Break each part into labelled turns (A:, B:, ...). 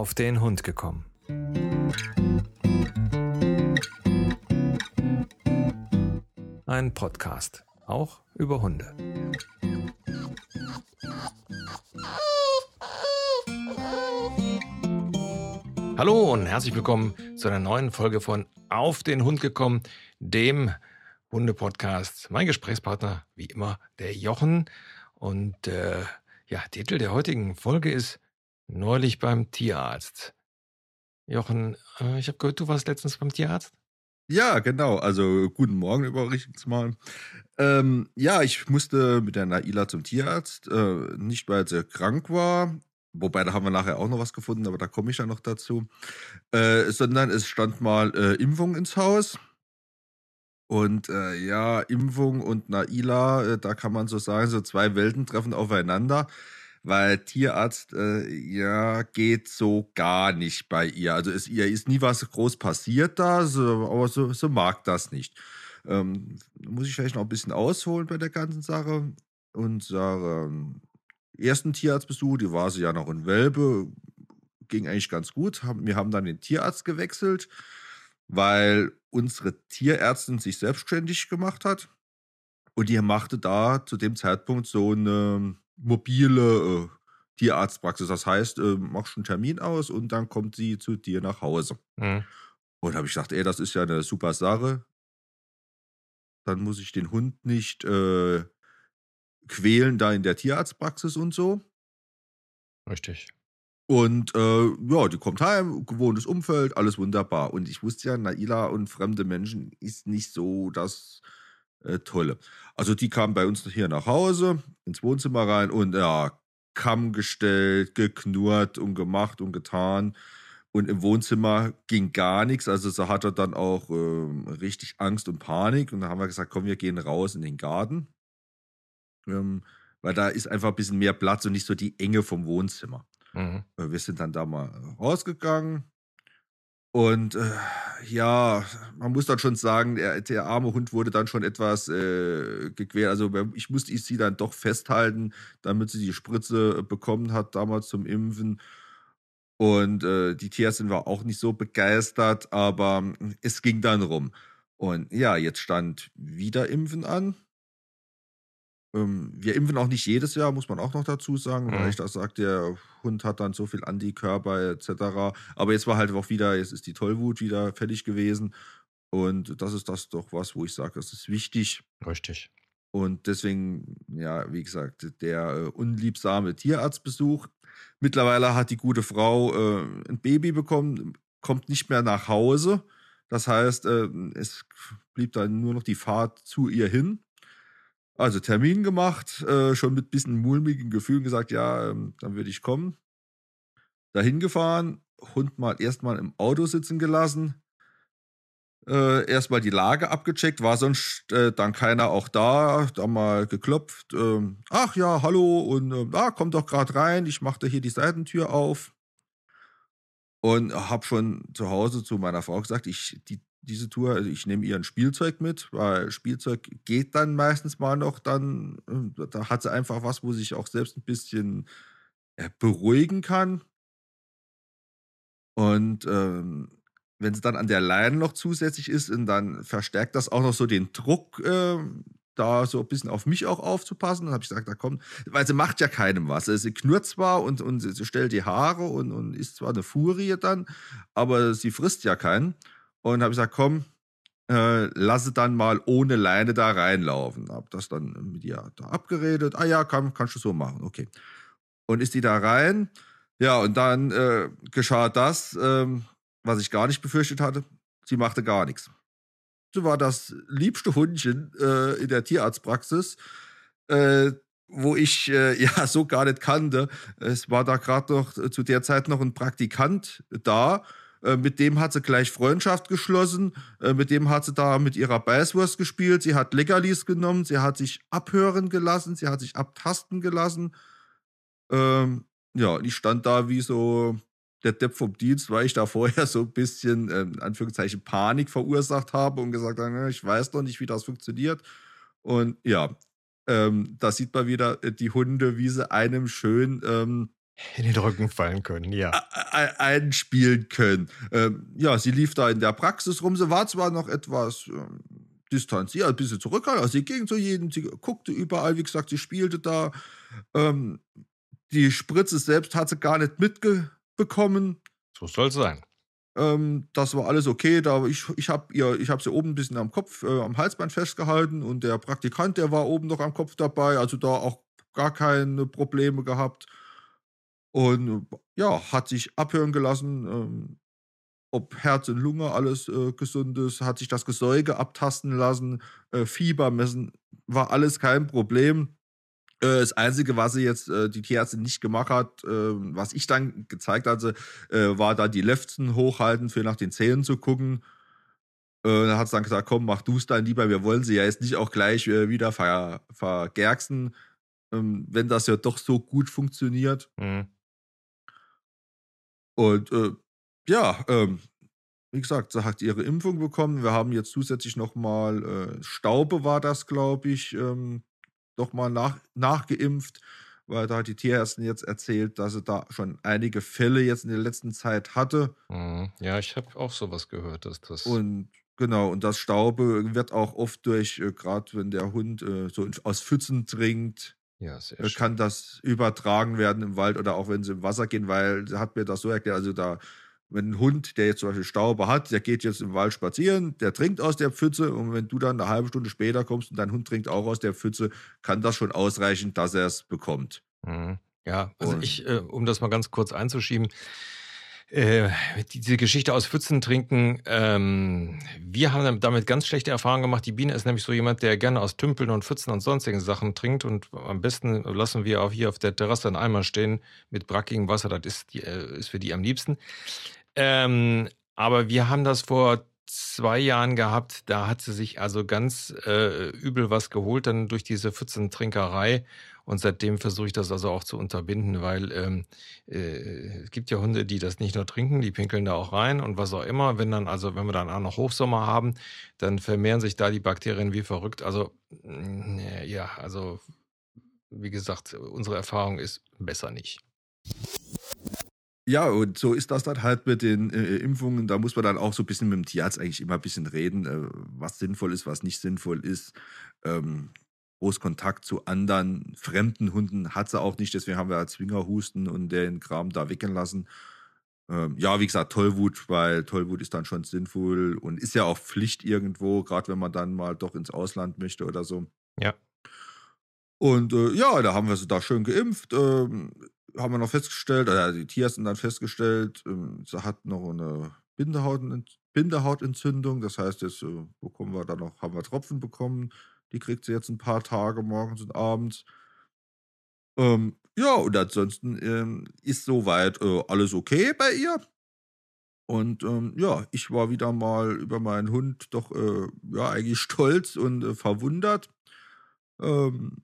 A: auf den Hund gekommen. Ein Podcast, auch über Hunde. Hallo und herzlich willkommen zu einer neuen Folge von Auf den Hund gekommen, dem Hunde-Podcast. Mein Gesprächspartner, wie immer, der Jochen. Und äh, ja, Titel der heutigen Folge ist Neulich beim Tierarzt. Jochen, äh, ich habe gehört, du warst letztens beim Tierarzt?
B: Ja, genau. Also guten Morgen übrigens mal. Ähm, ja, ich musste mit der Naila zum Tierarzt. Äh, nicht, weil sie krank war, wobei da haben wir nachher auch noch was gefunden, aber da komme ich ja noch dazu. Äh, sondern es stand mal äh, Impfung ins Haus. Und äh, ja, Impfung und Naila, äh, da kann man so sagen, so zwei Welten treffen aufeinander, weil Tierarzt, äh, ja, geht so gar nicht bei ihr. Also es, ihr ist nie was groß passiert da, so, aber so, so mag das nicht. Ähm, muss ich vielleicht noch ein bisschen ausholen bei der ganzen Sache. Unser ähm, ersten Tierarztbesuch, die war sie ja noch in Welbe, ging eigentlich ganz gut. Wir haben dann den Tierarzt gewechselt weil unsere Tierärztin sich selbstständig gemacht hat. Und die machte da zu dem Zeitpunkt so eine mobile äh, Tierarztpraxis. Das heißt, äh, machst einen Termin aus und dann kommt sie zu dir nach Hause. Mhm. Und habe ich gedacht, ey, das ist ja eine super Sache. Dann muss ich den Hund nicht äh, quälen da in der Tierarztpraxis und so.
A: Richtig.
B: Und äh, ja, die kommt heim, gewohntes Umfeld, alles wunderbar. Und ich wusste ja, Naila und fremde Menschen ist nicht so das äh, Tolle. Also die kam bei uns hier nach Hause, ins Wohnzimmer rein und ja, Kamm gestellt, geknurrt und gemacht und getan. Und im Wohnzimmer ging gar nichts. Also sie hatte dann auch äh, richtig Angst und Panik. Und dann haben wir gesagt, komm, wir gehen raus in den Garten. Ähm, weil da ist einfach ein bisschen mehr Platz und nicht so die Enge vom Wohnzimmer. Mhm. Äh, wir sind dann da mal rausgegangen. Und äh, ja, man muss dann schon sagen, der, der, arme Hund wurde dann schon etwas äh, gequält. Also ich musste sie dann doch festhalten, damit sie die Spritze bekommen hat, damals zum Impfen. Und äh, die Tierärztin war auch nicht so begeistert, aber es ging dann rum. Und ja, jetzt stand wieder Impfen an. Ähm, wir impfen auch nicht jedes Jahr, muss man auch noch dazu sagen, mhm. weil ich da sage, der Hund hat dann so viel Antikörper etc. Aber jetzt war halt auch wieder, jetzt ist die Tollwut wieder fertig gewesen. Und das ist das doch was, wo ich sage, das ist wichtig.
A: Richtig.
B: Und deswegen, ja, wie gesagt, der äh, unliebsame Tierarztbesuch. Mittlerweile hat die gute Frau äh, ein Baby bekommen, kommt nicht mehr nach Hause. Das heißt, äh, es blieb dann nur noch die Fahrt zu ihr hin. Also Termin gemacht, äh, schon mit bisschen mulmigen Gefühlen gesagt, ja, ähm, dann würde ich kommen. Dahin gefahren, Hund mal erstmal im Auto sitzen gelassen. Äh, erstmal die Lage abgecheckt, war sonst äh, dann keiner auch da, da mal geklopft. Ähm, ach ja, hallo und äh, ah, komm doch gerade rein, ich machte hier die Seitentür auf. Und habe schon zu Hause zu meiner Frau gesagt, ich, die diese Tour. Also ich nehme ihr ein Spielzeug mit, weil Spielzeug geht dann meistens mal noch dann, äh, da hat sie einfach was, wo sie sich auch selbst ein bisschen beruhigen kann. Und ähm, wenn sie dann an der Leine noch zusätzlich ist, dann verstärkt das auch noch so den Druck, äh, da so ein bisschen auf mich auch aufzupassen. Dann habe ich gesagt, da kommt, weil sie macht ja keinem was. Also sie knurrt zwar und, und sie stellt die Haare und, und ist zwar eine Furie dann, aber sie frisst ja keinen. Und habe gesagt, komm, äh, lasse dann mal ohne Leine da reinlaufen. Hab das dann mit ihr da abgeredet. Ah ja, kann, kannst du so machen, okay. Und ist die da rein? Ja, und dann äh, geschah das, ähm, was ich gar nicht befürchtet hatte. Sie machte gar nichts. Sie war das liebste Hundchen äh, in der Tierarztpraxis, äh, wo ich äh, ja so gar nicht kannte. Es war da gerade noch zu der Zeit noch ein Praktikant da mit dem hat sie gleich Freundschaft geschlossen. Äh, mit dem hat sie da mit ihrer Beißwurst gespielt. Sie hat Leckerlis genommen. Sie hat sich abhören gelassen. Sie hat sich abtasten gelassen. Ähm, ja, und ich stand da wie so der Depp vom Dienst, weil ich da vorher so ein bisschen, ähm, in Anführungszeichen, Panik verursacht habe und gesagt habe, ich weiß doch nicht, wie das funktioniert. Und ja, ähm, da sieht man wieder äh, die Hunde, wie sie einem schön ähm,
A: in den Rücken fallen können, ja.
B: einspielen können. Ähm, ja, sie lief da in der Praxis rum. Sie war zwar noch etwas ähm, distanziert, ein bisschen zurückhaltend. Also sie ging zu jedem, sie guckte überall, wie gesagt, sie spielte da. Ähm, die Spritze selbst hat sie gar nicht mitbekommen.
A: So soll es sein.
B: Das war alles okay. Da ich ich habe hab sie oben ein bisschen am Kopf, äh, am Halsband festgehalten und der Praktikant, der war oben noch am Kopf dabei. Also da auch gar keine Probleme gehabt. Und ja, hat sich abhören gelassen, ähm, ob Herz und Lunge alles äh, gesund ist, hat sich das Gesäuge abtasten lassen, äh, Fieber messen, war alles kein Problem. Äh, das Einzige, was sie jetzt, äh, die Tierärztin nicht gemacht hat, äh, was ich dann gezeigt hatte, äh, war da die Lefzen hochhalten, für nach den Zähnen zu gucken. Äh, da hat sie dann gesagt, komm, mach du es dann lieber, wir wollen sie ja jetzt nicht auch gleich äh, wieder ver vergerksen, ähm, wenn das ja doch so gut funktioniert. Mhm. Und äh, ja, ähm, wie gesagt, sie hat ihre Impfung bekommen. Wir haben jetzt zusätzlich nochmal äh, Staube war das, glaube ich, ähm, nochmal nach, nachgeimpft, weil da hat die Tierärztin jetzt erzählt, dass sie da schon einige Fälle jetzt in der letzten Zeit hatte.
A: Mhm. Ja, ich habe auch sowas gehört, dass das.
B: Und genau, und das Staube wird auch oft durch, äh, gerade wenn der Hund äh, so aus Pfützen trinkt,
A: ja,
B: äh, kann das übertragen werden im Wald oder auch wenn sie im Wasser gehen, weil sie hat mir das so erklärt, also da, wenn ein Hund, der jetzt zum Beispiel Staube hat, der geht jetzt im Wald spazieren, der trinkt aus der Pfütze und wenn du dann eine halbe Stunde später kommst und dein Hund trinkt auch aus der Pfütze, kann das schon ausreichen, dass er es bekommt.
A: Mhm. Ja, also und ich, äh, um das mal ganz kurz einzuschieben, äh, diese Geschichte aus Pfützen trinken, ähm, wir haben damit ganz schlechte Erfahrungen gemacht. Die Biene ist nämlich so jemand, der gerne aus Tümpeln und Pfützen und sonstigen Sachen trinkt. Und am besten lassen wir auch hier auf der Terrasse einen Eimer stehen mit brackigem Wasser. Das ist, die, äh, ist für die am liebsten. Ähm, aber wir haben das vor zwei Jahren gehabt. Da hat sie sich also ganz äh, übel was geholt, dann durch diese Pfützentrinkerei. Und seitdem versuche ich das also auch zu unterbinden, weil ähm, äh, es gibt ja Hunde, die das nicht nur trinken, die pinkeln da auch rein und was auch immer. Wenn dann, also wenn wir dann auch noch Hochsommer haben, dann vermehren sich da die Bakterien wie verrückt. Also ja, also wie gesagt, unsere Erfahrung ist besser nicht.
B: Ja, und so ist das dann halt mit den äh, Impfungen. Da muss man dann auch so ein bisschen mit dem Tierarzt eigentlich immer ein bisschen reden, äh, was sinnvoll ist, was nicht sinnvoll ist. Ähm, groß Kontakt zu anderen fremden Hunden hat sie auch nicht. Deswegen haben wir halt Zwingerhusten und den Kram da weggelassen. Ähm, ja, wie gesagt, Tollwut, weil Tollwut ist dann schon sinnvoll und ist ja auch Pflicht irgendwo, gerade wenn man dann mal doch ins Ausland möchte oder so.
A: Ja.
B: Und äh, ja, da haben wir sie da schön geimpft. Ähm, haben wir noch festgestellt, oder die Tierärztin dann festgestellt, ähm, sie hat noch eine Bindehaut, Bindehautentzündung. Das heißt, jetzt äh, bekommen wir da noch, haben wir Tropfen bekommen. Die kriegt sie jetzt ein paar Tage morgens und abends. Ähm, ja, und ansonsten ähm, ist soweit äh, alles okay bei ihr. Und ähm, ja, ich war wieder mal über meinen Hund doch äh, ja eigentlich stolz und äh, verwundert, ähm,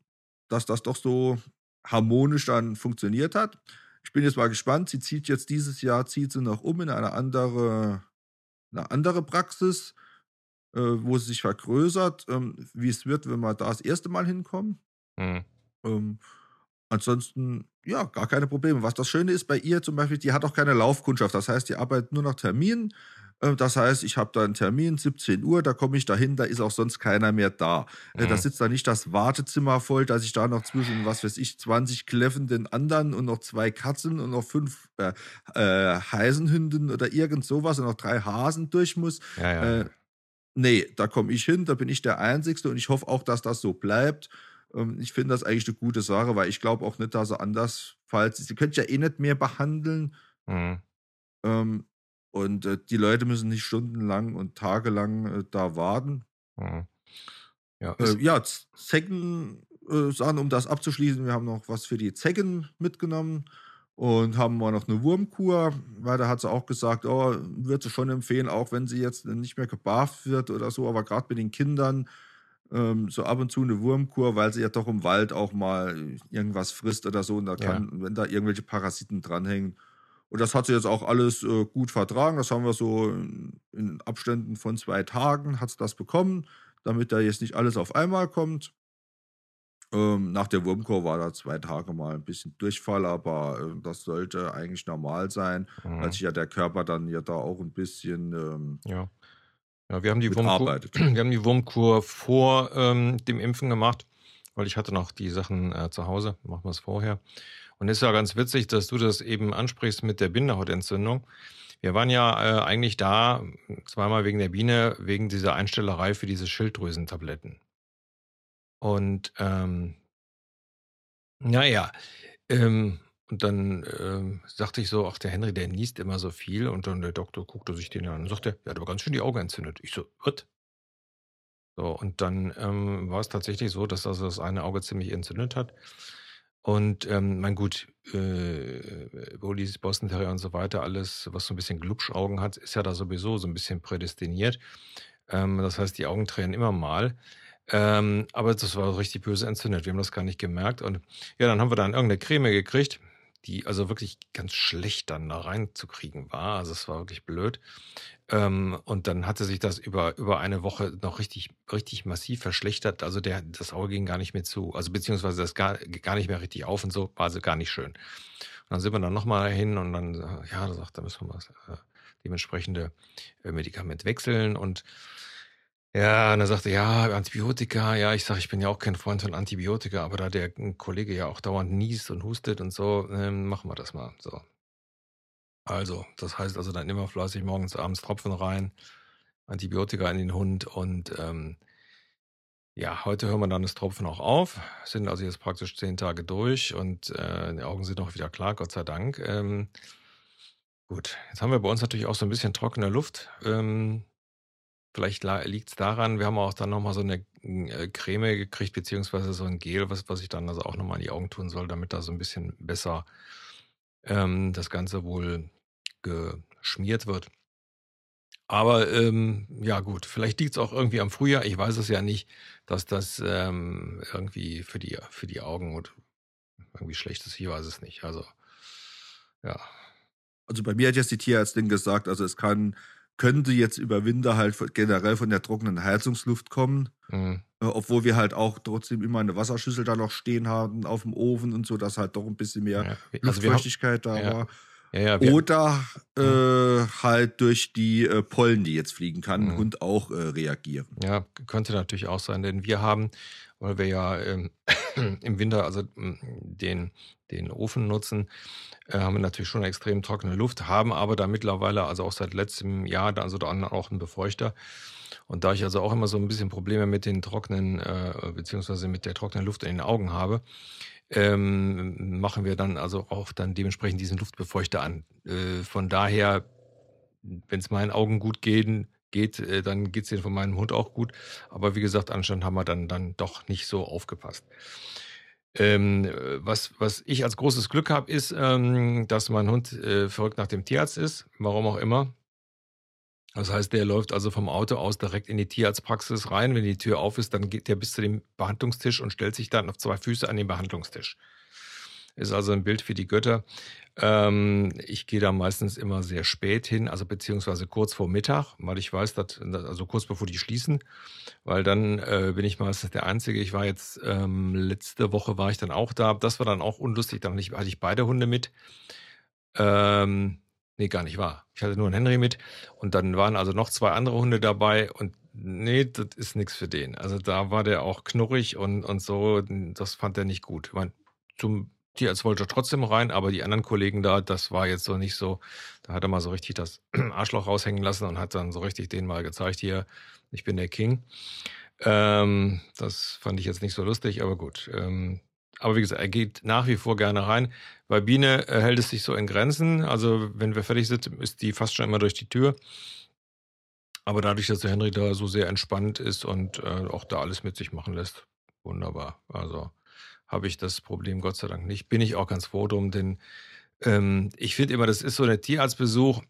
B: dass das doch so harmonisch dann funktioniert hat. Ich bin jetzt mal gespannt. Sie zieht jetzt dieses Jahr, zieht sie noch um in eine andere, eine andere Praxis, äh, wo sie sich vergrößert, ähm, wie es wird, wenn wir da das erste Mal hinkommen. Mhm. Ähm, ansonsten, ja, gar keine Probleme. Was das Schöne ist bei ihr zum Beispiel, die hat auch keine Laufkundschaft. Das heißt, die arbeitet nur nach Terminen. Äh, das heißt, ich habe da einen Termin, 17 Uhr, da komme ich dahin, da ist auch sonst keiner mehr da. Äh, mhm. Da sitzt da nicht das Wartezimmer voll, dass ich da noch zwischen, was weiß ich, 20 kläffenden anderen und noch zwei Katzen und noch fünf äh, äh, Heisenhünden oder irgend sowas und noch drei Hasen durch muss.
A: Ja, ja.
B: Äh, nee, da komme ich hin, da bin ich der Einzige und ich hoffe auch, dass das so bleibt. Ähm, ich finde das eigentlich eine gute Sache, weil ich glaube auch nicht, dass er anders, falls sie könnt ja eh nicht mehr behandeln. Mhm. Ähm, und äh, die Leute müssen nicht stundenlang und tagelang äh, da warten. Mhm. Ja, äh, ja Zecken, äh, Sachen, um das abzuschließen, wir haben noch was für die Zecken mitgenommen und haben mal noch eine Wurmkur, weil da hat sie auch gesagt, oh, würde sie schon empfehlen, auch wenn sie jetzt nicht mehr gebarft wird oder so, aber gerade mit den Kindern ähm, so ab und zu eine Wurmkur, weil sie ja doch im Wald auch mal irgendwas frisst oder so und da kann, ja. wenn da irgendwelche Parasiten dranhängen, und das hat sie jetzt auch alles äh, gut vertragen. Das haben wir so in, in Abständen von zwei Tagen hat sie das bekommen, damit da jetzt nicht alles auf einmal kommt. Ähm, nach der Wurmkur war da zwei Tage mal ein bisschen Durchfall, aber äh, das sollte eigentlich normal sein, weil
A: Mhm.
B: sich ja der Körper dann ja da auch ein bisschen ähm,
A: Ja. Ja, wir haben die Wurmkur, wir haben die Wurmkur vor ähm, dem Impfen gemacht, weil ich hatte noch die Sachen äh, zu Hause. Machen wir es vorher. Und ist ja ganz witzig, dass du das eben ansprichst mit der Bindehautentzündung. Wir waren ja äh, eigentlich da, zweimal wegen der Biene, wegen dieser Einstellerei für diese Schilddrüsentabletten. Und ähm, naja, ähm, und dann ähm, sagte ich so, ach, der Henry, der niest immer so viel. Und dann der Doktor guckte sich den an und sagte, er hat aber ganz schön die Augen entzündet. Ich so, was? So, und dann ähm, war es tatsächlich so, dass also das eine Auge ziemlich entzündet hat. Und ähm, mein gut, äh, Bullies, Boston Terrier und so weiter, alles, was so ein bisschen Glubschaugen hat, ist ja da sowieso so ein bisschen prädestiniert. Ähm, das heißt, die Augen tränen immer mal. Ähm, aber das war richtig böse entzündet. Wir haben das gar nicht gemerkt. Und ja, dann haben wir dann irgendeine Creme gekriegt, die also wirklich ganz schlecht dann da reinzukriegen war. Also es war wirklich blöd. Ähm, und dann hatte sich das über, über eine Woche noch richtig, richtig massiv verschlechtert. Also der, das Auge ging gar nicht mehr zu. Also beziehungsweise das gar, gar nicht mehr richtig auf und so. War also gar nicht schön. Und dann sind wir dann nochmal hin und dann, äh, ja, da sagt, da müssen wir mal äh, dementsprechende äh, Medikament wechseln und ja, und er sagte, ja, Antibiotika, ja, ich sage, ich bin ja auch kein Freund von Antibiotika, aber da der Kollege ja auch dauernd niest und hustet und so, ähm, machen wir das mal. So. Also, das heißt also dann immer fleißig morgens, abends Tropfen rein, Antibiotika in den Hund und ähm, ja, heute hören wir dann das Tropfen auch auf, sind also jetzt praktisch zehn Tage durch und äh, die Augen sind auch wieder klar, Gott sei Dank. Ähm, gut, jetzt haben wir bei uns natürlich auch so ein bisschen trockene Luft. Ähm, Vielleicht liegt es daran, wir haben auch dann nochmal so eine äh, Creme gekriegt, beziehungsweise so ein Gel, was, was ich dann also auch nochmal in die Augen tun soll, damit da so ein bisschen besser ähm, das Ganze wohl geschmiert wird. Aber ähm, ja gut, vielleicht liegt es auch irgendwie am Frühjahr, ich weiß es ja nicht, dass das ähm, irgendwie für die, für die Augen und irgendwie schlecht ist, ich weiß es nicht. Also ja.
B: Also bei mir hat jetzt die Tierärztin gesagt, also es kann könnte jetzt über Winter halt generell von der trockenen Heizungsluft kommen.
A: Mhm.
B: Äh, obwohl wir halt auch trotzdem immer eine Wasserschüssel da noch stehen haben auf dem Ofen und so, dass halt doch ein bisschen mehr
A: Ja, also haben,
B: Luftfeuchtigkeit da war.
A: ja, ja,
B: Oder
A: Mhm.
B: äh, halt durch die äh, Pollen, die jetzt fliegen kann,
A: Mhm.
B: Hund auch äh, reagieren.
A: Ja, könnte natürlich auch sein, denn wir haben, weil wir ja ähm, im Winter also m, den, den Ofen nutzen, äh, haben wir natürlich schon extrem trockene Luft, haben aber da mittlerweile, also auch seit letztem Jahr, da also dann auch einen Befeuchter. Und da ich also auch immer so ein bisschen Probleme mit den trockenen, äh, beziehungsweise mit der trockenen Luft in den Augen habe, ähm, machen wir dann also auch dann dementsprechend diesen Luftbefeuchter an. Äh, von daher, wenn es meinen Augen gut geht, geht äh, dann geht es den von meinem Hund auch gut. Aber wie gesagt, anscheinend haben wir dann, dann doch nicht so aufgepasst. Ähm, äh, was, was ich als großes Glück habe, ist, ähm, dass mein Hund äh, verrückt nach dem Tierarzt ist, warum auch immer. Das heißt, der läuft also vom Auto aus direkt in die Tierarztpraxis rein. Wenn die Tür auf ist, dann geht der bis zu dem Behandlungstisch und stellt sich dann auf zwei Füße an den Behandlungstisch. Ist also ein Bild für die Götter. Ähm, ich gehe da meistens immer sehr spät hin, also beziehungsweise kurz vor Mittag, weil ich weiß, dass, also kurz bevor die schließen, weil dann äh, bin ich meistens der Einzige. Ich war jetzt, ähm, letzte Woche war ich dann auch da. Das war dann auch unlustig. Dann hatte ich, beide Hunde mit. Ähm, nee, gar nicht wahr. Ich hatte nur einen Henry mit und dann waren also noch zwei andere Hunde dabei und nee, das ist nichts für den. Also da war der auch knurrig und, und so, das fand er nicht gut. Ich mein, zum Tierarzt wollte er trotzdem rein, aber die anderen Kollegen da, das war jetzt so nicht so. Da hat er mal so richtig das Arschloch raushängen lassen und hat dann so richtig denen mal gezeigt, hier, ich bin der King. Ähm, das fand ich jetzt nicht so lustig, aber gut. Ähm, aber wie gesagt, er geht nach wie vor gerne rein. Bei Biene äh, hält es sich so in Grenzen. Also, wenn wir fertig sind, ist die fast schon immer durch die Tür. Aber dadurch, dass der Henry da so sehr entspannt ist und äh, auch da alles mit sich machen lässt, wunderbar. Also habe ich das Problem Gott sei Dank nicht. Bin ich auch ganz froh drum, denn ähm, ich finde immer, das ist so ein Tierarztbesuch,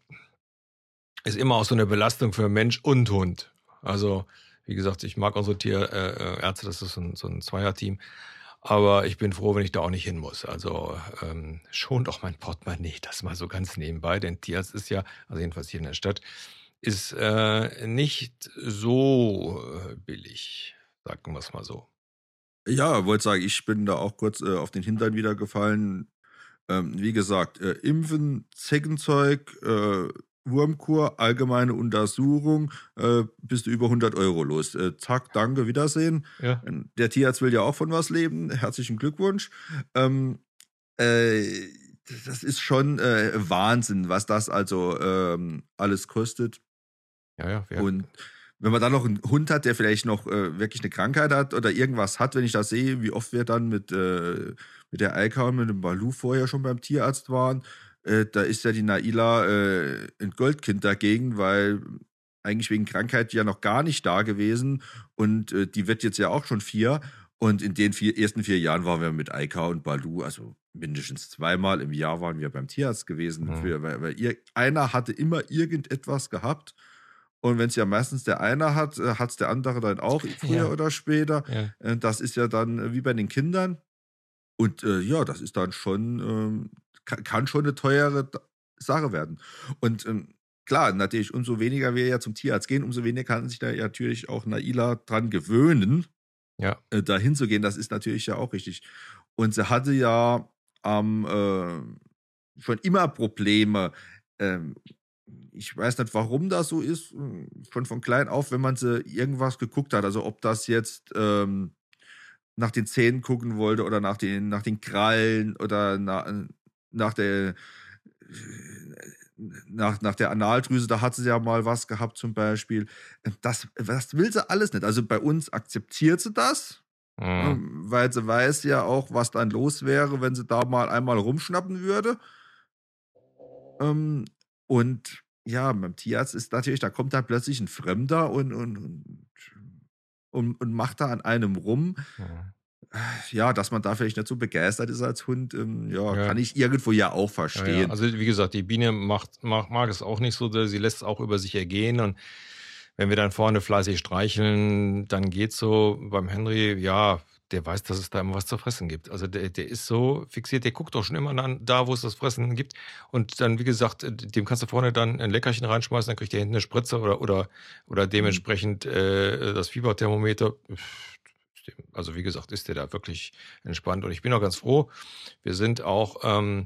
A: ist immer auch so eine Belastung für Mensch und Hund. Also, wie gesagt, ich mag unsere Tierärzte, das ist so ein, so ein Zweierteam. Aber ich bin froh, wenn ich da auch nicht hin muss. Also ähm, schon doch mein Portemonnaie, das mal so ganz nebenbei. Denn Tierarzt ist ja, also jedenfalls hier in der Stadt, ist äh, nicht so äh, billig, sagen wir es mal so.
B: Ja, wollte sagen, ich bin da auch kurz äh, auf den Hintern wieder gefallen. Ähm, wie gesagt, äh, Impfen, Zeckenzeug, äh, Wurmkur, allgemeine Untersuchung, äh, bist du über 100 Euro los. Äh, zack, danke, Wiedersehen.
A: Ja.
B: Ähm, Der Tierarzt will ja auch von was leben. Herzlichen Glückwunsch. Ähm, äh, das ist schon Wahnsinn, was das also ähm, alles kostet.
A: Ja, ja. Wir,
B: Und wenn man dann noch einen Hund hat, der vielleicht noch äh, wirklich eine Krankheit hat oder irgendwas hat, wenn ich das sehe, wie oft wir dann mit, äh, mit der Eika und mit dem Balu vorher schon beim Tierarzt waren, äh, da ist ja die Naila äh, ein Goldkind dagegen, weil eigentlich wegen Krankheit ja noch gar nicht da gewesen und äh, die wird jetzt ja auch schon vier. Und in den vier, ersten vier Jahren waren wir mit Eika und Balu, also mindestens zweimal im Jahr waren wir beim Tierarzt gewesen.
A: Mhm.
B: Für, weil weil ihr, einer hatte immer irgendetwas gehabt. Und wenn es ja meistens der eine hat, hat es der andere dann auch, früher
A: Ja.
B: oder später.
A: ja.
B: Äh, Das ist ja dann äh, wie bei den Kindern. Und äh, ja, das ist dann schon, ähm, kann, kann schon eine teure Sache werden. Und ähm, klar, natürlich, umso weniger wir ja zum Tierarzt gehen, umso weniger kann sich da ja natürlich auch Naila dran gewöhnen,
A: ja.
B: äh, da hinzugehen. Das ist natürlich ja auch richtig. Und sie hatte ja am äh, schon immer Probleme. Ich weiß nicht, warum das so ist. äh, Schon von klein auf, wenn man sie irgendwas geguckt hat. Also ob das jetzt ähm, nach den Zähnen gucken wollte oder nach den, nach den Krallen oder nach, nach der nach, nach der Analdrüse, da hat sie ja mal was gehabt zum Beispiel. Das, das will sie alles nicht. Also bei uns akzeptiert sie das,
A: Mhm.
B: ähm, weil sie weiß ja auch, was dann los wäre, wenn sie da mal einmal rumschnappen würde. Ähm, und ja, beim Tierarzt ist natürlich, da kommt dann plötzlich ein Fremder und, und, und, und, macht da an einem rum.
A: Mhm.
B: Ja, dass man da vielleicht nicht so begeistert ist als Hund, ähm, ja,
A: Ja.
B: kann ich irgendwo ja auch
A: Ja,
B: verstehen.
A: ja. Also wie gesagt, die Biene macht, mag, mag es auch nicht so, sie lässt es auch über sich ergehen und wenn wir dann vorne fleißig streicheln, dann geht's so. Beim Henry, ja, der weiß, dass es da immer was zu fressen gibt. Also der, der ist so fixiert, der guckt doch schon immer an, da, wo es das Fressen gibt. Und dann, wie gesagt, dem kannst du vorne dann ein Leckerchen reinschmeißen, dann kriegt der hinten eine Spritze oder, oder, oder dementsprechend äh, das Fieberthermometer. Also wie gesagt, ist der da wirklich entspannt. Und ich bin auch ganz froh. Wir sind auch, ähm,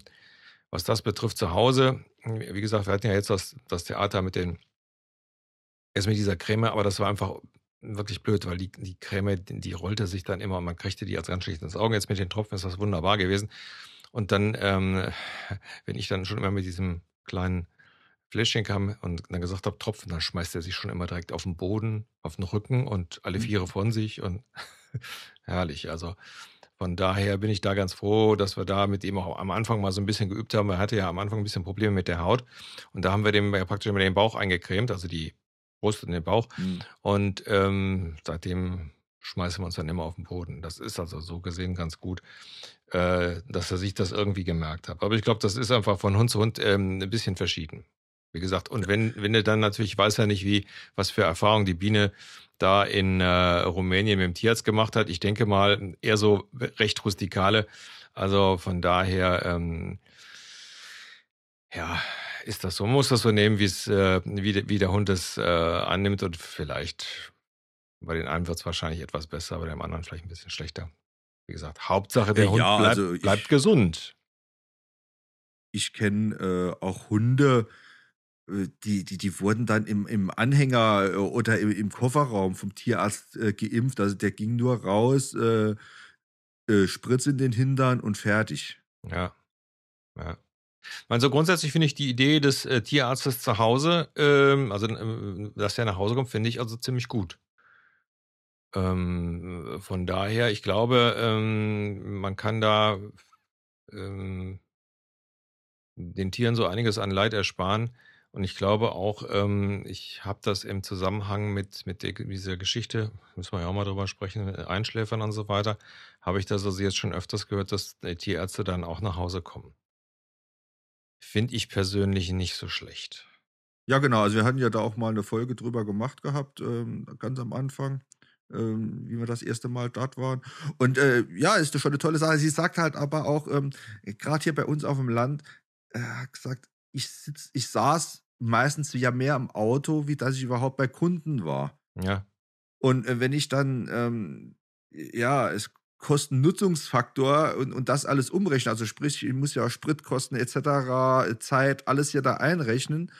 A: was das betrifft, zu Hause. Wie gesagt, wir hatten ja jetzt das, das Theater mit den, erst mit dieser Creme, aber das war einfach wirklich blöd, weil die, die Creme, die, rollte sich dann immer und man kriegte die als ganz schlecht ins Auge. Jetzt mit den Tropfen ist das wunderbar gewesen. Und dann, ähm, wenn ich dann schon immer mit diesem kleinen Fläschchen kam und dann gesagt habe, Tropfen, dann schmeißt er sich schon immer direkt auf den Boden, auf den Rücken und alle
B: Mhm.
A: Viere von sich und herrlich. Also von daher bin ich da ganz froh, dass wir da mit ihm auch am Anfang mal so ein bisschen geübt haben. Er hatte ja am Anfang ein bisschen Probleme mit der Haut und da haben wir dem ja praktisch immer den Bauch eingecremt, also die Brust und den Bauch.
B: Hm.
A: Und ähm, seitdem schmeißen wir uns dann immer auf den Boden. Das ist also so gesehen ganz gut, äh, dass er sich das irgendwie gemerkt hat. Aber ich glaube, das ist einfach von Hund zu Hund ähm, ein bisschen verschieden. Wie gesagt, und wenn, wenn du dann natürlich, ich weiß ja nicht, wie, was für Erfahrungen die Biene da in äh, Rumänien mit dem Tierarzt gemacht hat. Ich denke mal, eher so recht rustikale. Also von daher, ähm, ja, ist das so. Man muss das so nehmen, wie es, äh, wie, wie der Hund es äh, annimmt und vielleicht bei den einen wird es wahrscheinlich etwas besser, bei dem anderen vielleicht ein bisschen schlechter. Wie gesagt, Hauptsache der
B: Äh,
A: Hund
B: ja,
A: bleibt,
B: also ich-
A: bleibt gesund.
B: ich kenne äh, auch Hunde, äh, die, die, die wurden dann im, im Anhänger äh, oder im, im Kofferraum vom Tierarzt äh, geimpft. Also der ging nur raus, äh, äh, Spritz in den Hintern und fertig.
A: Ja. ja. Also grundsätzlich finde ich die Idee des äh, Tierarztes zu Hause, ähm, also ähm, dass der nach Hause kommt, finde ich also ziemlich gut. Ähm, von daher, ich glaube, ähm, man kann da ähm, den Tieren so einiges an Leid ersparen. Und ich glaube auch, ähm, ich habe das im Zusammenhang mit, mit der, dieser Geschichte, müssen wir ja auch mal drüber sprechen, mit Einschläfern und so weiter, habe ich das also jetzt schon öfters gehört, dass die Tierärzte dann auch nach Hause kommen. Finde ich persönlich nicht so schlecht.
B: Ja, genau. Also wir hatten ja da auch mal eine Folge drüber gemacht gehabt, ähm, ganz am Anfang, ähm, wie wir das erste Mal dort waren. Und äh, ja, ist schon eine tolle Sache. Sie sagt halt aber auch, ähm, gerade hier bei uns auf dem Land, äh, hat gesagt, ich sitz, ich saß meistens ja mehr im Auto, wie dass ich überhaupt bei Kunden war.
A: Ja,
B: Und äh, wenn ich dann, ähm, ja, es Kosten-Nutzungsfaktor und, und das alles umrechnen. Also sprich, ich muss ja Spritkosten etc., Zeit, alles hier da einrechnen.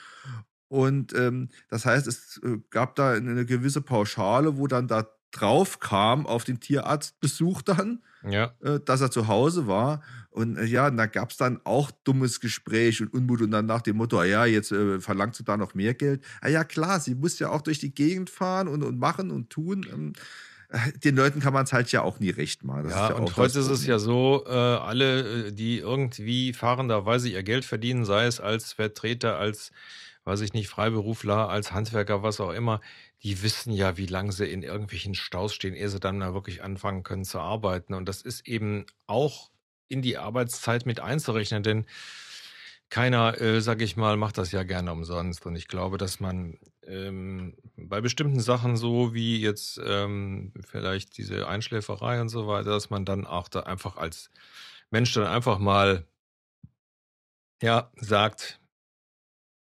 B: Und ähm, das heißt, es äh, gab da eine gewisse Pauschale, wo dann da drauf kam auf den Tierarztbesuch dann,
A: ja.
B: äh, dass er zu Hause war. Und äh, ja, da gab es dann auch dummes Gespräch und Unmut und dann nach dem Motto, ah ja, jetzt äh, verlangst du da noch mehr Geld. Ah ja, klar, sie muss ja auch durch die Gegend fahren und, und machen und tun. Ähm, äh, den Leuten kann man es halt ja auch nie recht machen.
A: Ja, ja und heute ist es ja so, äh, alle, äh, die irgendwie fahrenderweise ihr Geld verdienen, sei es als Vertreter, als, weiß ich nicht, Freiberufler, als Handwerker, was auch immer, die wissen ja, wie lange sie in irgendwelchen Staus stehen, ehe sie dann mal wirklich anfangen können zu arbeiten. Und das ist eben auch in die Arbeitszeit mit einzurechnen, denn keiner, äh, sag ich mal, macht das ja gerne umsonst. Und ich glaube, dass man ähm, bei bestimmten Sachen so wie jetzt ähm, vielleicht diese Einschläferei und so weiter, dass man dann auch da einfach als Mensch dann einfach mal ja sagt,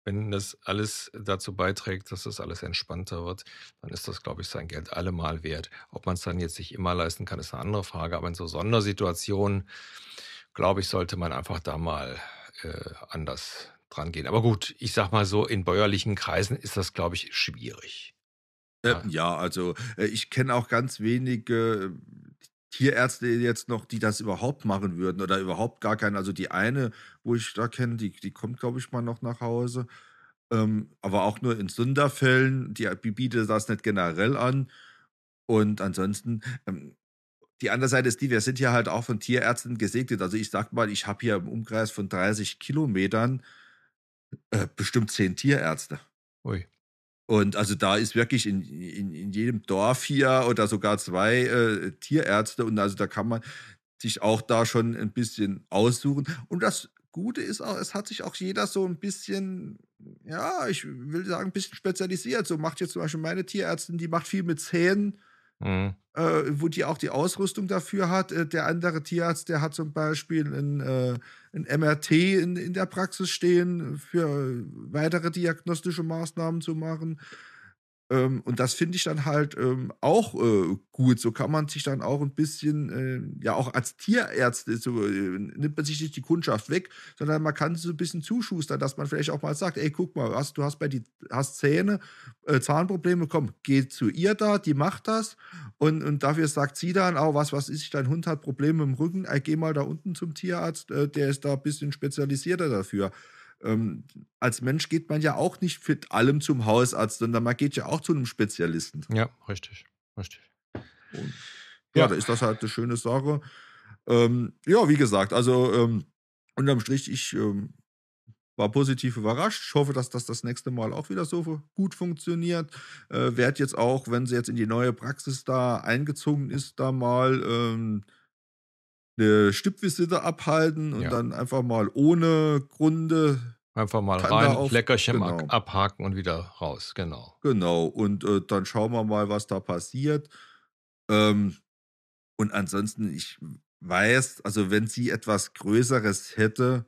A: wenn das alles dazu beiträgt, dass das alles entspannter wird, dann ist das, glaube ich, sein Geld allemal wert. Ob man es dann jetzt sich immer leisten kann, ist eine andere Frage. Aber in so Sondersituationen, glaube ich, sollte man einfach da mal äh, anders dran gehen. Aber gut, ich sag mal so, in bäuerlichen Kreisen ist das, glaube ich, schwierig.
B: Äh, ja, also äh, ich kenne auch ganz wenige Tierärzte jetzt noch, die das überhaupt machen würden oder überhaupt gar keinen. Also die eine, wo ich da kenne, die, die kommt, glaube ich, mal noch nach Hause. Ähm, aber auch nur in Sonderfällen. Die, die bietet das nicht generell an. Und ansonsten, ähm, die andere Seite ist die, wir sind hier halt auch von Tierärzten gesegnet. Also ich sag mal, ich habe hier im Umkreis von 30 Kilometern äh, bestimmt zehn Tierärzte.
A: Ui.
B: Und also da ist wirklich in, in, in jedem Dorf hier oder sogar zwei äh, Tierärzte und also da kann man sich auch da schon ein bisschen aussuchen. Und das Gute ist auch, es hat sich auch jeder so ein bisschen, ja, ich will sagen, ein bisschen spezialisiert. So macht jetzt zum Beispiel meine Tierärztin, die macht viel mit Zähnen. Mhm. Äh, wo die auch die Ausrüstung dafür hat. Äh, der andere Tierarzt, der hat zum Beispiel ein, äh, ein MRT in, in der Praxis stehen, für weitere diagnostische Maßnahmen zu machen. Ähm, und das finde ich dann halt ähm, auch äh, gut. So kann man sich dann auch ein bisschen, äh, ja, auch als Tierärzte, so, äh, nimmt man sich nicht die Kundschaft weg, sondern man kann so ein bisschen zuschustern, dass man vielleicht auch mal sagt: Ey, guck mal, hast, du hast bei die hast Zähne, äh, Zahnprobleme, komm, geh zu ihr da, die macht das. Und, und dafür sagt sie dann auch, was, was ist, dein Hund hat Probleme im Rücken, ey, geh mal da unten zum Tierarzt, äh, der ist da ein bisschen spezialisierter dafür ähm, als Mensch geht man ja auch nicht mit allem zum Hausarzt, sondern man geht ja auch zu einem Spezialisten.
A: Ja, richtig, richtig.
B: Und, ja, ja, da ist das halt eine schöne Sache. Ähm, ja, wie gesagt, also ähm, unterm Strich, ich ähm, war positiv überrascht. Ich hoffe, dass das das nächste Mal auch wieder so gut funktioniert. Äh, Werde jetzt auch, wenn sie jetzt in die neue Praxis da eingezogen ist, da mal ähm, eine Stippvisite abhalten und ja. dann einfach mal ohne Gründe.
A: Einfach mal rein, auf, Leckerchen genau. abhaken und wieder raus, genau.
B: Genau, und äh, dann schauen wir mal, was da passiert. Ähm, und ansonsten, ich weiß, also wenn sie etwas Größeres hätte,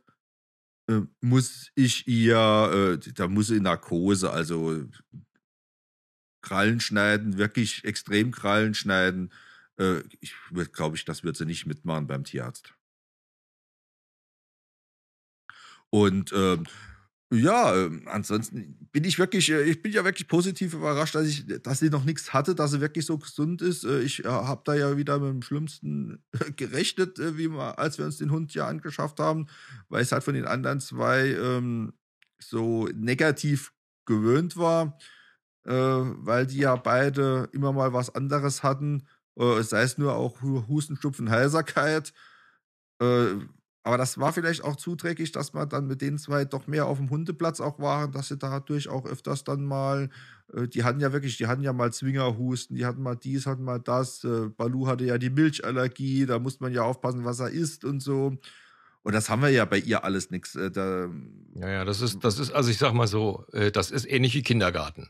B: äh, muss ich ihr, äh, da muss sie in Narkose, also Krallen schneiden, wirklich extrem Krallen schneiden äh, ich glaube ich, das wird sie nicht mitmachen beim Tierarzt. Und ähm, ja, äh, ansonsten bin ich wirklich, äh, ich bin ja wirklich positiv überrascht, dass ich, dass sie noch nichts hatte, dass sie wirklich so gesund ist. Äh, ich äh, habe da ja wieder mit dem Schlimmsten gerechnet, äh, wie wir, als wir uns den Hund ja angeschafft haben, weil es halt von den anderen zwei ähm, so negativ gewöhnt war, äh, weil die ja beide immer mal was anderes hatten äh, sei es nur auch Husten, Schnupfen, Heiserkeit. Äh, aber das war vielleicht auch zuträglich, dass man dann mit den zwei doch mehr auf dem Hundeplatz auch waren, dass sie dadurch auch öfters dann mal, äh, die hatten ja wirklich, die hatten ja mal Zwingerhusten, die hatten mal dies, hatten mal das. Äh, Balu hatte ja die Milchallergie, da muss man ja aufpassen, was er isst und so. Und das haben wir ja bei ihr alles nichts. Äh,
A: ja, ja, das ist, das ist, also ich sag mal so, äh, das ist ähnlich wie Kindergarten.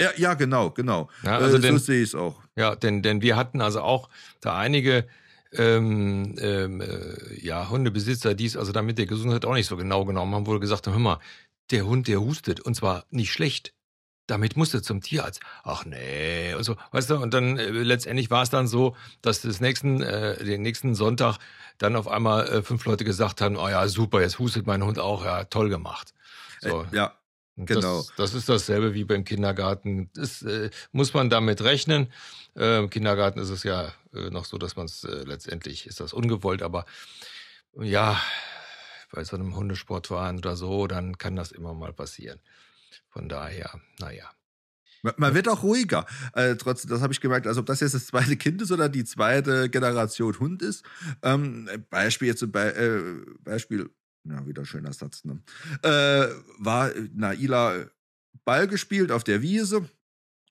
B: Ja, ja, genau, genau. Ja, also äh, denn, so sehe ich es auch.
A: Ja, denn, denn wir hatten also auch da einige ähm, ähm, äh, ja, Hundebesitzer, die es also damit der Gesundheit auch nicht so genau genommen haben, wohl gesagt haben, hör mal, der Hund, der hustet und zwar nicht schlecht. damit musst du zum Tierarzt. Ach nee, und so, weißt du, und dann äh, letztendlich war es dann so, dass das nächsten, äh, den nächsten Sonntag dann auf einmal äh, fünf Leute gesagt haben, oh ja, super, jetzt hustet mein Hund auch, ja, toll gemacht.
B: So. Äh, ja, genau.
A: Das, das, ist dasselbe wie beim Kindergarten. Das äh, muss man damit rechnen. Äh, Im Kindergarten ist es ja äh, noch so, dass man es äh, letztendlich ist das ungewollt, aber ja, bei so einem Hundesportverein oder so, dann kann das immer mal passieren. Von daher, naja.
B: Man wird auch ruhiger. Äh, trotzdem, das habe ich gemerkt, also ob das jetzt das zweite Kind ist oder die zweite Generation Hund ist. Ähm, Beispiel jetzt bei, äh, Beispiel, ja, wieder schöner Satz, ne? Äh, war Naila Ball gespielt auf der Wiese,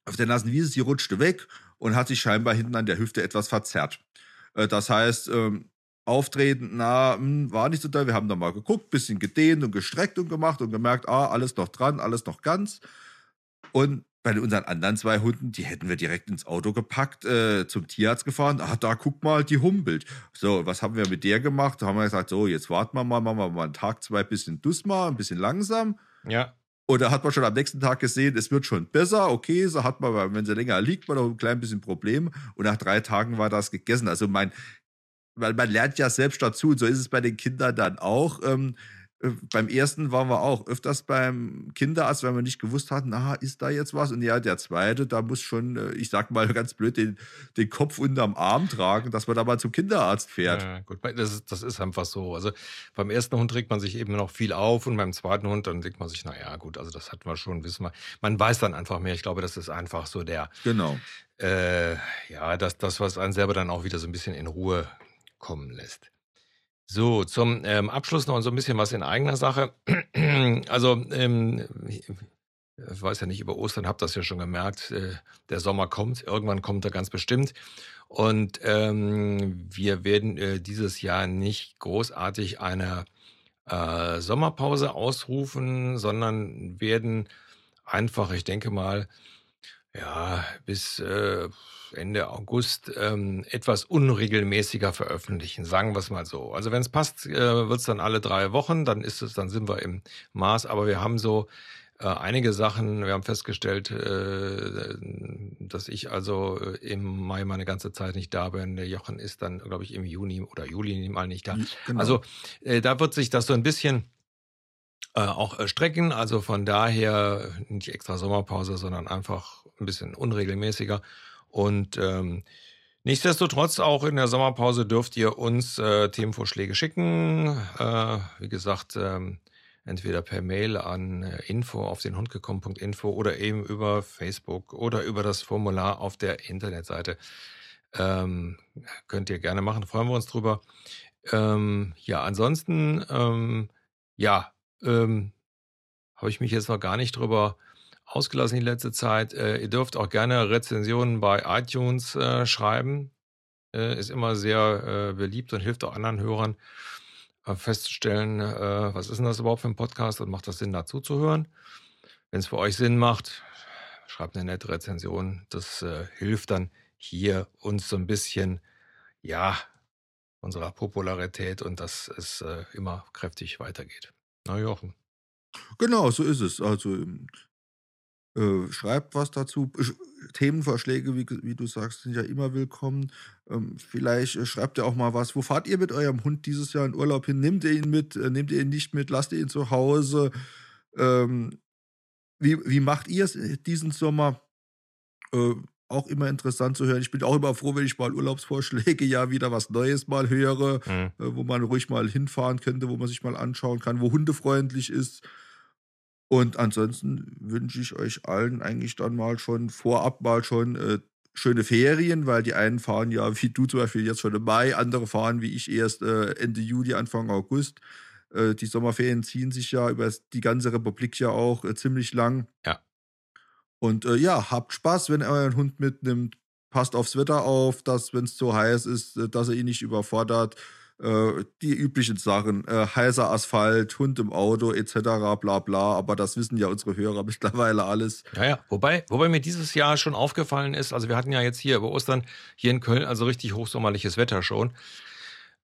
B: auf der nassen Wiese, sie rutschte weg und hat sich scheinbar hinten an der Hüfte etwas verzerrt. Äh, das heißt, ähm, Auftreten, na, hm, war nicht so da. Wir haben da mal geguckt, bisschen gedehnt und gestreckt und gemacht und gemerkt, ah, alles noch dran, alles noch ganz. Und bei unseren anderen zwei Hunden, die hätten wir direkt ins Auto gepackt, äh, zum Tierarzt gefahren. Ach, da guck mal, die humpelt. So, was haben wir mit der gemacht? Da haben wir gesagt, so, jetzt warten wir mal, machen wir mal einen Tag, zwei bisschen Dusma, ein bisschen langsam.
A: Ja.
B: Und da hat man schon am nächsten Tag gesehen, es wird schon besser. Okay, so hat man, wenn sie länger liegt, man noch ein klein bisschen Problem. Und nach drei Tagen war das gegessen. Also mein, weil man lernt ja selbst dazu. Und so ist es bei den Kindern dann auch. Ähm, äh, beim ersten waren wir auch öfters beim Kinderarzt, weil wir nicht gewusst hatten, aha, ist da jetzt was? Und ja, der zweite, da muss schon, äh, ich sag mal ganz blöd, den, den Kopf unterm Arm tragen, dass man da mal zum Kinderarzt fährt.
A: Ja, gut, das ist, das ist einfach so. Also beim ersten Hund trägt man sich eben noch viel auf und beim zweiten Hund, dann denkt man sich, naja, gut, also das hatten wir schon, wissen wir. Man weiß dann einfach mehr. Ich glaube, das ist einfach so der.
B: Genau.
A: Äh, ja, das, das, was einen selber dann auch wieder so ein bisschen in Ruhe kommen lässt. So, zum ähm, Abschluss noch so ein bisschen was in eigener Sache. also, ähm, ich weiß ja nicht über Ostern, habt das ja schon gemerkt. Äh, der Sommer kommt, irgendwann kommt er ganz bestimmt. Und ähm, wir werden äh, dieses Jahr nicht großartig eine äh, Sommerpause ausrufen, sondern werden einfach, ich denke mal, ja, bis äh, Ende August ähm, etwas unregelmäßiger veröffentlichen, sagen wir es mal so. Also wenn es passt, äh, wird es dann alle drei Wochen, dann ist es, dann sind wir im Maß, aber wir haben so äh, einige Sachen, wir haben festgestellt, äh, dass ich also äh, im Mai meine ganze Zeit nicht da bin. Der Jochen ist dann, glaube ich, im Juni oder Juli mal nicht da. Genau. Also äh, da wird sich das so ein bisschen äh, auch strecken. Also von daher nicht extra Sommerpause, sondern einfach ein bisschen unregelmäßiger. Und ähm, nichtsdestotrotz, auch in der Sommerpause dürft ihr uns äh, Themenvorschläge schicken. Äh, wie gesagt, ähm, entweder per Mail an äh, info auf den Hund gekommen.info oder eben über Facebook oder über das Formular auf der Internetseite. Ähm, könnt ihr gerne machen, freuen wir uns drüber. Ähm, ja, ansonsten, ähm, ja, ähm, habe ich mich jetzt noch gar nicht drüber ausgelassen die letzte Zeit. Äh, ihr dürft auch gerne Rezensionen bei iTunes äh, schreiben. Äh, ist immer sehr äh, beliebt und hilft auch anderen Hörern äh, festzustellen, äh, was ist denn das überhaupt für ein Podcast und macht das Sinn, dazu zu hören. Wenn es für euch Sinn macht, schreibt eine nette Rezension. Das hilft dann hier uns so ein bisschen, ja, unserer Popularität und dass es immer kräftig weitergeht. Na Jochen.
B: Genau, so ist es. Also ähm, äh, schreibt was dazu. Themenvorschläge, wie, wie du sagst, sind ja immer willkommen. Ähm, vielleicht äh, schreibt ihr auch mal was. Wo fahrt ihr mit eurem Hund dieses Jahr in Urlaub hin? Nehmt ihr ihn mit? Äh, nehmt ihr ihn nicht mit? Lasst ihr ihn zu Hause? Ähm, wie, wie macht ihr es äh, diesen Sommer? Auch immer interessant zu hören. Ich bin auch immer froh, wenn ich mal Urlaubsvorschläge ja wieder was Neues mal höre, mhm. äh, wo man ruhig mal hinfahren könnte, wo man sich mal anschauen kann, wo hundefreundlich ist. Und ansonsten wünsche ich euch allen eigentlich dann mal schon vorab mal schon äh, schöne Ferien, weil die einen fahren ja, wie du zum Beispiel jetzt schon im Mai, andere fahren wie ich erst äh, Ende Juli, Anfang August. Äh, die Sommerferien ziehen sich ja über die ganze Republik ja auch äh, ziemlich lang.
A: Ja.
B: Und äh, ja, habt Spaß, wenn ihr euren Hund mitnimmt. Passt aufs Wetter auf, dass, wenn es zu heiß ist, äh, dass er ihn nicht überfordert äh, die üblichen Sachen, äh, heißer Asphalt, Hund im Auto etc. bla bla, aber das wissen ja unsere Hörer mittlerweile alles.
A: Ja, ja, wobei, wobei mir dieses Jahr schon aufgefallen ist, also wir hatten ja jetzt hier über Ostern hier in Köln also richtig hochsommerliches Wetter schon.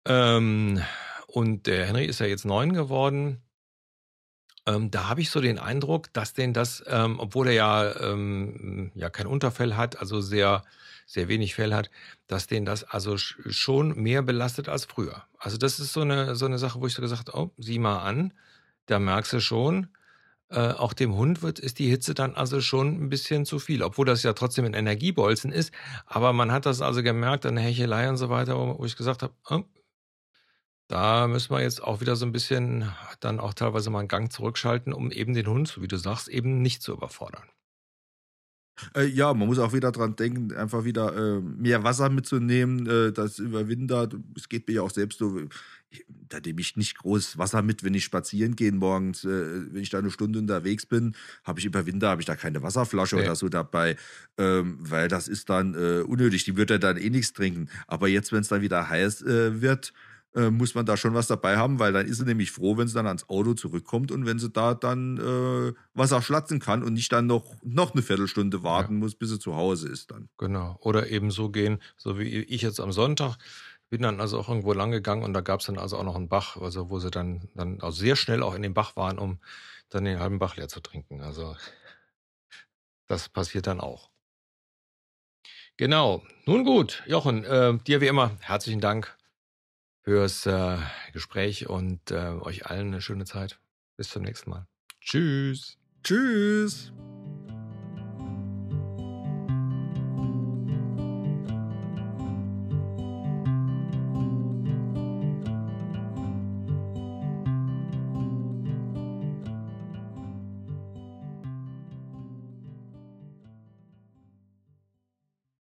A: Ähm, und der Henry ist ja jetzt neun geworden. Ähm, da habe ich so den Eindruck, dass den das, ähm, obwohl er ja, ähm, ja kein Unterfell hat, also sehr, sehr wenig Fell hat, dass den das also schon mehr belastet als früher. Also das ist so eine, so eine Sache, wo ich so gesagt habe, oh, sieh mal an, da merkst du schon, äh, auch dem Hund wird, ist die Hitze dann also schon ein bisschen zu viel, obwohl das ja trotzdem ein Energiebolzen ist. Aber man hat das also gemerkt an der Hechelei und so weiter, wo ich gesagt habe, oh, da müssen wir jetzt auch wieder so ein bisschen dann auch teilweise mal einen Gang zurückschalten, um eben den Hund, so wie du sagst, eben nicht zu überfordern.
B: Äh, ja, man muss auch wieder dran denken, einfach wieder äh, mehr Wasser mitzunehmen, äh, das über Winter. Es geht mir ja auch selbst so, da nehme ich nicht groß Wasser mit, wenn ich spazieren gehe morgens. Äh, wenn ich da eine Stunde unterwegs bin, habe ich über Winter habe ich da keine Wasserflasche nee. oder so dabei, ähm, weil das ist dann äh, unnötig. Die wird ja dann eh nichts trinken. Aber jetzt, wenn es dann wieder heiß äh, wird, äh, muss man da schon was dabei haben, weil dann ist sie nämlich froh, wenn sie dann ans Auto zurückkommt und wenn sie da dann äh, Wasser schlatzen kann und nicht dann noch, noch eine Viertelstunde warten ja. muss, bis sie zu Hause ist dann.
A: Genau. Oder eben so gehen, so wie ich jetzt am Sonntag. Bin dann also auch irgendwo lang gegangen und da gab es dann also auch noch einen Bach, also wo sie dann, dann also sehr schnell auch in den Bach waren, um dann den halben Bach leer zu trinken. Also das passiert dann auch. Genau. Nun gut, Jochen, äh, dir wie immer herzlichen Dank fürs äh, Gespräch und äh, euch allen eine schöne Zeit. Bis zum nächsten Mal. Tschüss.
B: Tschüss.